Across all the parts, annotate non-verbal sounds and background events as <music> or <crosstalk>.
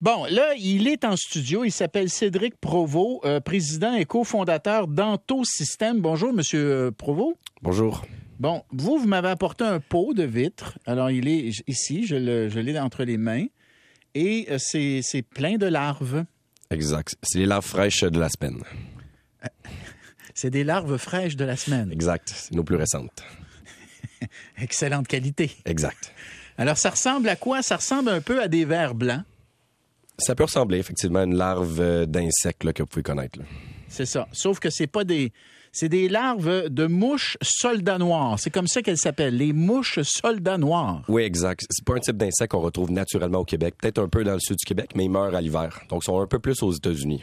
Bon, là, il est en studio. Il s'appelle Cédric Provost, euh, président et cofondateur d'Anto System. Bonjour, Monsieur euh, Provost. Bonjour. Bon, vous, vous m'avez apporté un pot de vitre. Alors, il est ici, je l'ai entre les mains. Et euh, c'est plein de larves. Exact. C'est les larves fraîches de la semaine. C'est des larves fraîches de la semaine. Exact. C'est nos plus récentes. <laughs> Excellente qualité. Exact. Alors, ça ressemble à quoi? Ça ressemble un peu à des vers blancs. Ça peut ressembler effectivement à une larve euh, d'insecte que vous pouvez connaître. C'est ça. Sauf que c'est pas des. C'est des larves de mouches soldats noirs. C'est comme ça qu'elles s'appellent, les mouches soldats noirs. Oui, exact. C'est pas un type d'insecte qu'on retrouve naturellement au Québec. Peut-être un peu dans le sud du Québec, mais ils meurent à l'hiver. Donc, ils sont un peu plus aux États-Unis.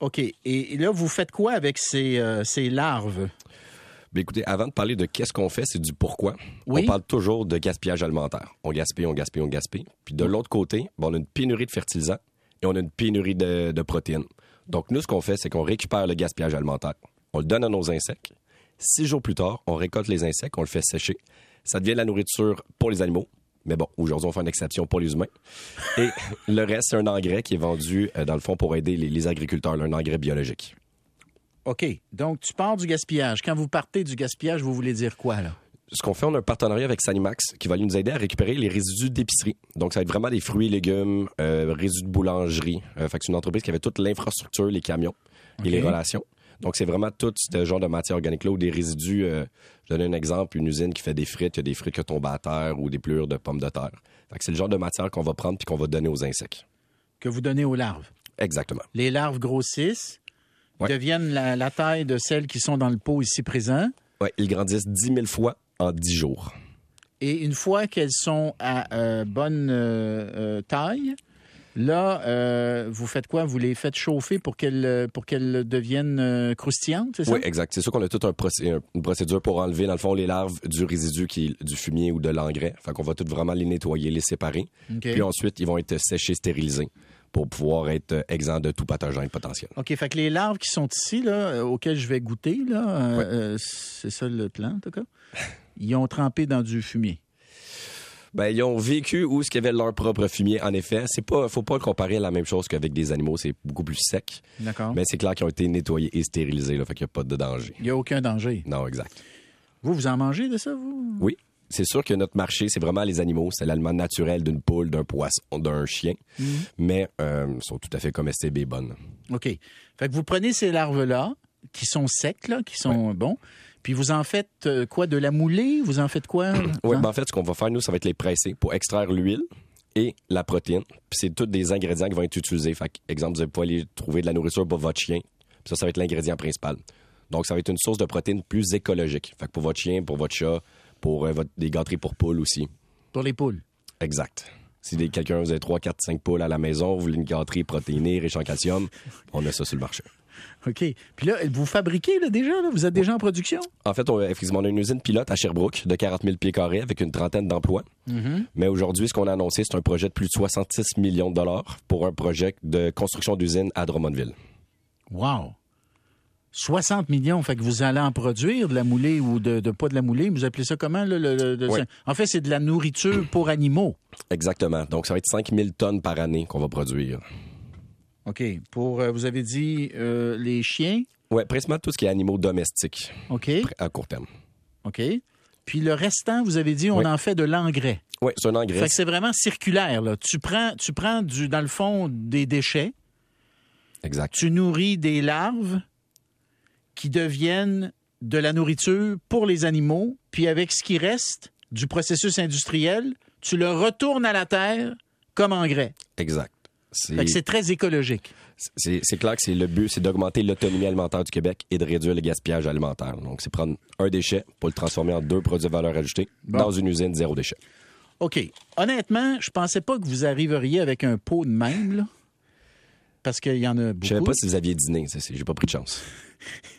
OK. Et là, vous faites quoi avec ces, euh, ces larves? Bien, écoutez, avant de parler de qu'est-ce qu'on fait, c'est du pourquoi. On parle toujours de gaspillage alimentaire. On gaspille, on gaspille, on gaspille. Puis de l'autre côté, on a une pénurie de fertilisants et on a une pénurie de, protéines. Donc, nous, ce qu'on fait, c'est qu'on récupère le gaspillage alimentaire. On le donne à nos insectes. Six jours plus tard, on récolte les insectes, on le fait sécher. Ça devient la nourriture pour les animaux. Mais bon, aujourd'hui, on fait une exception pour les humains. Et <laughs> le reste, c'est un engrais qui est vendu, euh, dans le fond, pour aider les, les agriculteurs, un engrais biologique. OK. Donc, tu pars du gaspillage. Quand vous partez du gaspillage, vous voulez dire quoi, là? ce qu'on fait, on a un partenariat avec Sanimax qui va nous aider à récupérer les résidus d'épicerie. Donc, ça va être vraiment des fruits et légumes, euh, résidus de boulangerie. Euh, fait que c'est une entreprise qui avait toute l'infrastructure, les camions et les relations. Donc, c'est vraiment tout ce genre de matière organique-là ou des résidus. Euh, je donne un exemple, une usine qui fait des frites, il y a des frites qui tombent à terre ou des plures de pommes de terre. Fait que c'est le genre de matière qu'on va prendre puis qu'on va donner aux insectes. Que vous donnez aux larves. Exactement. Les larves grossissent, deviennent la, taille de celles qui sont dans le pot ici présent. Oui, ils grandissent 10 000 fois en 10 jours. Et une fois qu'elles sont à euh, bonne euh, euh, taille, là, vous faites quoi? Vous les faites chauffer pour qu'elles pour qu'elles deviennent croustillantes, c'est ça? Oui, exact. C'est sûr qu'on a toute un une procédure pour enlever, dans le fond, les larves du résidu qui est du fumier ou de l'engrais. Fait qu'on va tout vraiment les nettoyer, les séparer. Puis ensuite, ils vont être séchés, stérilisés pour pouvoir être euh, exempt de tout pathogène potentiel. OK, fait que les larves qui sont ici, là, euh, auxquelles je vais goûter, là, euh, c'est ça le plan, en tout cas, ils ont trempé dans du fumier. Ben, ils ont vécu où ce qu'il y avait leur propre fumier. En effet, c'est pas, faut pas comparer la même chose qu'avec des animaux. C'est beaucoup plus sec. D'accord. Mais c'est clair qu'ils ont été nettoyés et stérilisés, là, fait qu'il n'y a pas de danger. Il n'y a aucun danger. Non, exact. Vous, vous en mangez de ça, vous? Oui c'est sûr que notre marché, c'est vraiment les animaux. C'est l'aliment naturel d'une poule, d'un poisson, d'un chien. Mhm. Mais euh, sont tout à fait comestibles et bonnes. OK. Fait que vous prenez ces larves-là, qui sont secs, là, qui sont bons, puis vous en faites euh, quoi? De la moulée? Vous en faites quoi? <clears throat> oui, ben en fait, ce qu'on va faire, nous, ça va être les presser pour extraire l'huile et la protéine. Puis c'est tous des ingrédients qui vont être utilisés. Fait exemple, vous allez pouvoir aller trouver de la nourriture pour votre chien. Puis ça, ça va être l'ingrédient principal. Donc, ça va être une source de protéines plus écologique. Fait que pour votre chien, pour votre chat, pour euh, des gâteries pour poules aussi. Pour les poules. Exact. Si quelqu'un vous avez 3, 4, 5 poules à la maison, vous voulez une gâterie protéinée, riche en calcium, on a ça sur le marché. OK. Puis là, vous fabriquez là, déjà? Vous êtes déjà en production? En fait, on, effectivement, on a une usine pilote à Sherbrooke de 40 000 pieds carrés avec une trentaine d'emplois. Mm-hmm. Mais aujourd'hui, ce qu'on a annoncé, c'est un projet de plus de 66 millions de dollars pour un projet de construction d'usine à Drummondville. Wow! 60 millions, fait que vous allez en produire de la moulée ou de, pas de la moulée. Vous appelez ça comment? En fait, c'est de la nourriture pour animaux. Exactement. Donc, ça va être 5 000 tonnes par année qu'on va produire. OK. Pour, euh, vous avez dit, euh, les chiens? Oui, principalement tout ce qui est animaux domestiques. OK. À court terme. OK. Puis le restant, vous avez dit, on en fait de l'engrais. Oui, c'est un engrais. Fait que c'est vraiment circulaire. Là. Tu prends, tu prends du, dans le fond des déchets. Exact. Tu nourris des larves qui deviennent de la nourriture pour les animaux, puis avec ce qui reste du processus industriel, tu le retournes à la terre comme engrais. Exact. C'est très écologique. C'est clair que c'est le but, c'est d'augmenter l'autonomie alimentaire du Québec et de réduire le gaspillage alimentaire. Donc, c'est prendre un déchet pour le transformer en deux produits de valeur ajoutée dans une usine zéro déchet. OK. Honnêtement, je pensais pas que vous arriveriez avec un pot de même, là. Parce qu'il y en a beaucoup. Je savais pas si vous aviez dîné. J'ai pas pris de chance. <laughs>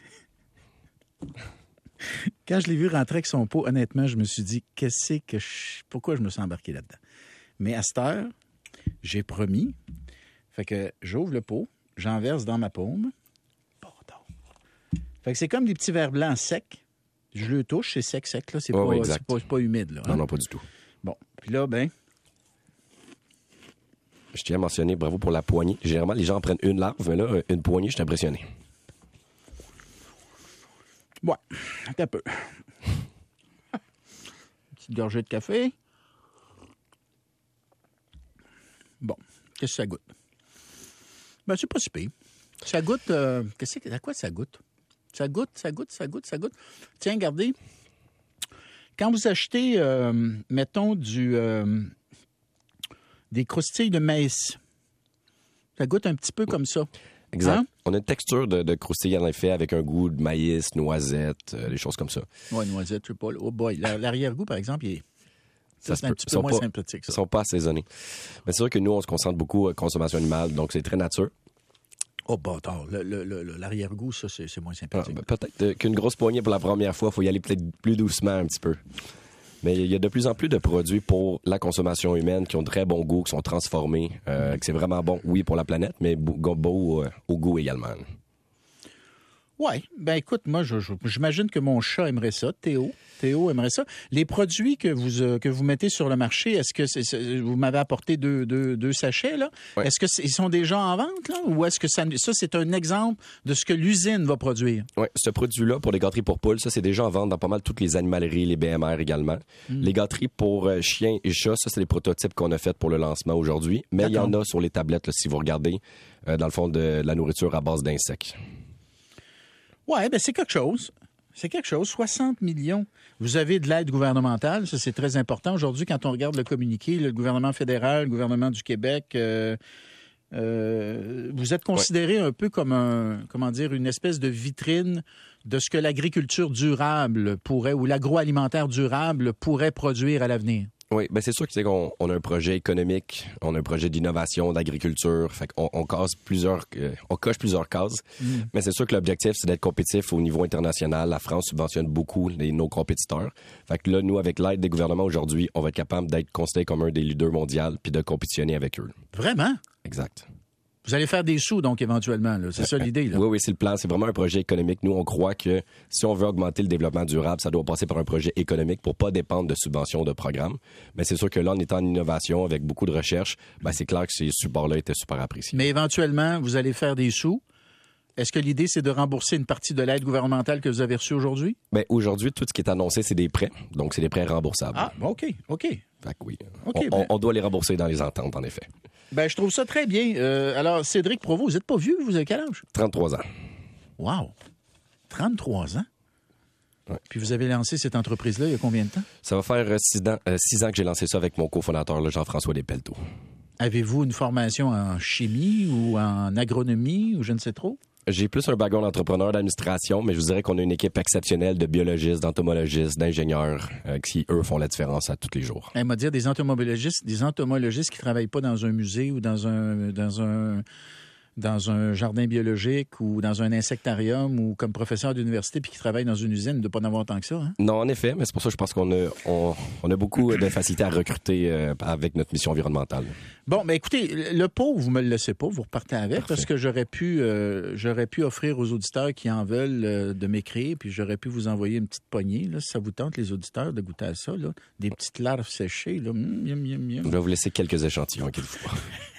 Quand je l'ai vu rentrer avec son pot, honnêtement, je me suis dit, qu'est-ce que je... pourquoi je me suis embarqué là-dedans? Mais à cette heure, j'ai promis. Fait que j'ouvre le pot, j'en verse dans ma paume. Pardon. Fait que c'est comme des petits verres blancs secs. Je le touche, c'est sec, sec, là. C'est pas, pas, humide, là. Non, hein? non, pas du tout. Bon. Puis là, ben. je tiens à mentionner bravo pour la poignée. Généralement, les gens prennent une larve, mais là, une poignée, je suis impressionné. Ouais, un peu. Petite gorgée de café. Bon, qu'est-ce que ça goûte? Ben, c'est pas si pire. Ça goûte. Euh, qu'est-ce que, à quoi ça goûte? Ça goûte, ça goûte, ça goûte, ça goûte. Tiens, regardez. Quand vous achetez, euh, mettons, du, euh, des croustilles de maïs, ça goûte un petit peu comme ça. Exact. Hein? On a une texture de, de croustilles, en effet, avec un goût de maïs, noisette, des choses comme ça. Oui, noisette, je sais pas. Oh boy. L'arrière-goût, par exemple, il est. Ça, c'est un petit peu moins sympathique. Ils ne sont pas assaisonnés. Mais c'est sûr que nous, on se concentre beaucoup à consommation animale, donc c'est très nature. Oh, bâtard. L'arrière-goût, ça, c'est moins sympathique. Ah, ben, peut-être qu'une grosse poignée pour la première fois, il faut y aller peut-être plus doucement un petit peu. Mais il y a de plus en plus de produits pour la consommation humaine qui ont de très bon goût, qui sont transformés, euh, que c'est vraiment bon, oui, pour la planète, mais beau, euh, au goût également. Oui. Ben écoute, moi, j'imagine que mon chat aimerait ça, Théo. Théo aimerait ça. Les produits que vous, euh, que vous mettez sur le marché, est-ce que vous m'avez apporté deux, deux, sachets, là? Est-ce qu'ils sont déjà en vente, là? Ou est-ce que ça, ça c'est un exemple de ce que l'usine va produire? Oui, ce produit-là pour les gâteries pour poules, ça, c'est déjà en vente dans pas mal toutes les animaleries, les BMR également. Hmm. Les gâteries pour euh, chiens et chats, ça, c'est les prototypes qu'on a fait pour le lancement aujourd'hui. Mais il y en a sur les tablettes, si vous regardez, euh, dans le fond, de la nourriture à base d'insectes. Oui, ben c'est quelque chose. C'est quelque chose. 60 millions. Vous avez de l'aide gouvernementale, ça c'est très important. Aujourd'hui, quand on regarde le communiqué, le gouvernement fédéral, le gouvernement du Québec, euh, euh, vous êtes considéré un peu comme un, comment dire, une espèce de vitrine de ce que l'agriculture durable pourrait ou l'agroalimentaire durable pourrait produire à l'avenir. Oui, ben c'est sûr que qu'on on a un projet économique, on a un projet d'innovation, d'agriculture, fait qu'on on casse plusieurs, euh, on coche plusieurs cases. Mm. Mais c'est sûr que l'objectif c'est d'être compétitif au niveau international. La France subventionne beaucoup les, nos compétiteurs. Fait que là, nous, avec l'aide des gouvernements aujourd'hui, on va être capable d'être considéré comme un des leaders mondiaux puis de compétitionner avec eux. Vraiment? Exact. Vous allez faire des sous, donc, éventuellement. C'est ça l'idée. Oui, oui, c'est le plan. C'est vraiment un projet économique. Nous, on croit que si on veut augmenter le développement durable, ça doit passer par un projet économique pour pas dépendre de subventions de programmes. Mais c'est sûr que là, en étant en innovation, avec beaucoup de recherche, ben, c'est clair que ces supports-là étaient super appréciés. Mais éventuellement, vous allez faire des sous. Est-ce que l'idée, c'est de rembourser une partie de l'aide gouvernementale que vous avez reçue aujourd'hui? Bien, aujourd'hui, tout ce qui est annoncé, c'est des prêts. Donc, c'est des prêts remboursables. Ah, OK, OK. Fait que oui. Ben on, doit les rembourser dans les ententes, en effet. Ben, je trouve ça très bien. Euh, alors, Cédric Provo, vous n'êtes pas vieux, vous avez quel âge? 33 ans. Wow! 33 ans? Puis vous avez lancé cette entreprise-là il y a combien de temps? Ça va faire euh, six ans, euh, six ans que j'ai lancé ça avec mon cofondateur, Jean-François Despelteaux. Avez-vous une formation en chimie ou en agronomie ou je ne sais trop? J'ai plus un background d'entrepreneur d'administration, mais je vous dirais qu'on a une équipe exceptionnelle de biologistes, d'entomologistes, d'ingénieurs euh, qui, eux, font la différence à tous les jours. Elle m'a dit des entomologistes, des entomologistes qui travaillent pas dans un musée ou dans un, dans un dans un jardin biologique ou dans un insectarium ou comme professeur d'université puis qui travaille dans une usine, de pas en avoir tant que ça. Hein? Non, en effet, mais c'est pour ça que je pense qu'on a, on, a beaucoup de facilité à recruter euh, avec notre mission environnementale. Bon, mais écoutez, le pot, vous me le laissez pas, vous repartez avec parce que j'aurais pu, euh, j'aurais pu offrir aux auditeurs qui en veulent euh, de m'écrire, puis j'aurais pu vous envoyer une petite poignée, là, si ça vous tente, les auditeurs, de goûter à ça, là, des petites larves séchées. Là. Mmh, Je vais vous laisser quelques échantillons, qu'il faut. <laughs>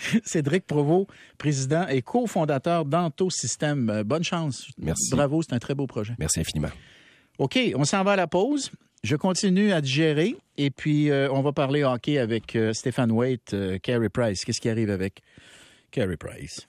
<laughs> Cédric Provost, président et cofondateur d'Antosystème. Euh, bonne chance. Merci. Bravo, c'est un très beau projet. Merci infiniment. OK, on s'en va à la pause. Je continue à digérer et puis euh, on va parler hockey avec euh, Stéphane Waite, Carey Price. Qu'est-ce qui arrive avec Carey Price?